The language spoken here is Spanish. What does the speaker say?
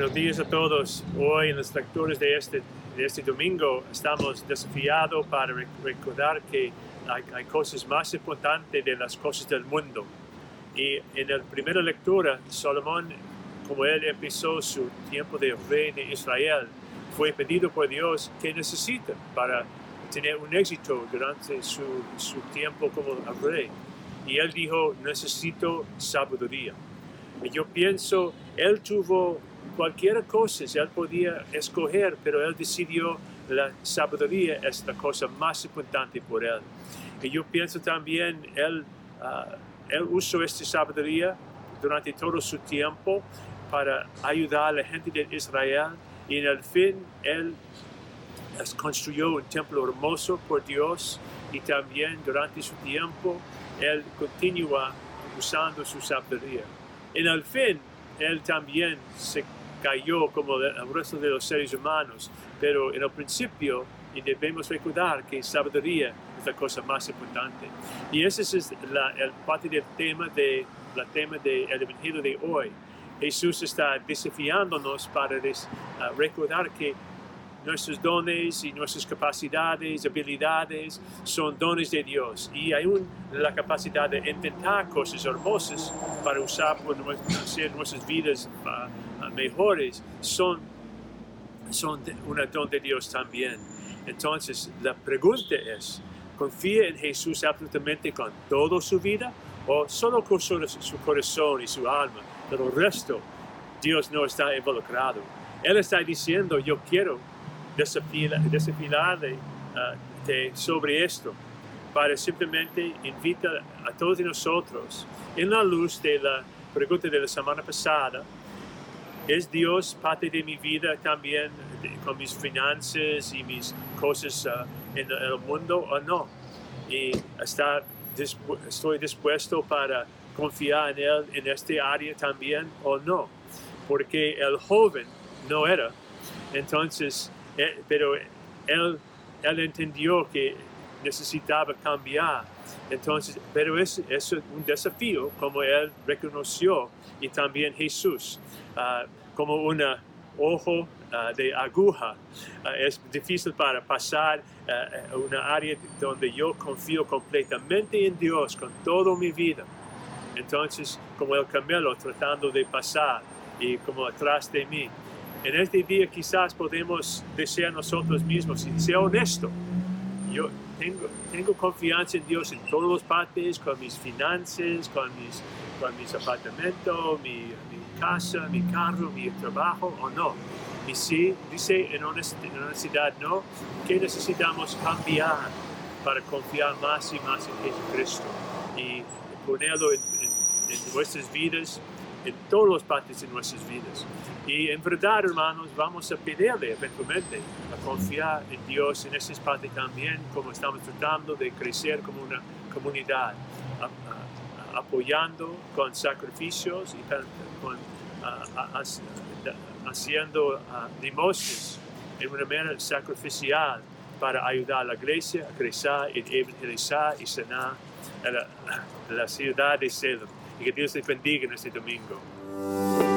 días a todos. Hoy en los lectores de este, de este domingo estamos desafiados para recordar que hay, hay, cosas más importantes de las cosas del mundo. Y en la primera lectura, Salomón, como él empezó su tiempo de rey de Israel, fue pedido por Dios que necesita para tener un éxito durante su, su tiempo como rey. Y él dijo, necesito sabiduría. Y yo pienso, él tuvo cualquier cosa, él podía escoger, pero él decidió la sabiduría es la cosa más importante por él. Y yo pienso también, él, uh, él usó esta sabiduría durante todo su tiempo para ayudar a la gente de Israel y en el fin él construyó un templo hermoso por Dios y también durante su tiempo él continúa usando su sabiduría. En el fin, él también se cayó como el resto de los seres humanos, pero en el principio y debemos recordar que sabiduría es la cosa más importante. Y ese es la, el parte del tema de la tema del Evangelio de hoy. Jesús está desafiándonos para des, uh, recordar que nuestros dones y nuestras capacidades, habilidades son dones de Dios y hay un, la capacidad de intentar cosas hermosas para usar por hacer nuestras vidas uh, mejores son, son un don de Dios también. Entonces la pregunta es, ¿confía en Jesús absolutamente con toda su vida o solo con su, su corazón y su alma? Pero el resto, Dios no está involucrado. Él está diciendo, yo quiero desafiarle uh, sobre esto para simplemente invitar a todos nosotros en la luz de la pregunta de la semana pasada ¿Es Dios parte de mi vida también con mis finanzas y mis cosas uh, en, el mundo o no? Y está, estoy dispuesto para confiar en Él en este área también o no? Porque el joven no era. Entonces, pero él, él entendió que necesitaba cambiar. Entonces, pero es, es un desafío como él reconoció y también Jesús uh, como un ojo uh, de aguja. Uh, es difícil para pasar a una área donde yo confío completamente en Dios con toda mi vida. Entonces, como el camelo tratando de pasar y como atrás de mí. En este día quizás podemos desear nosotros mismos y ser honesto. Yo tengo, confianza en Dios en todas las partes, con mis finanzas, con mis, con apartamentos, mi, mi casa, mi carro, mi trabajo o no. Y si dice en honestidad no, que necesitamos cambiar para confiar más y más en Jesucristo y ponerlo en, en, en nuestras vidas en todas las partes de nuestras vidas. Y en verdad, hermanos, vamos a pedirle eventualmente a confiar en Dios en esas partes también, como estamos tratando de crecer como una comunidad, apoyando con sacrificios y con, haciendo limosnas en una manera sacrificial para ayudar a la iglesia a crecer y evangelizar y sanar la, la ciudad de Salem. Y que Dios les bendiga en este domingo.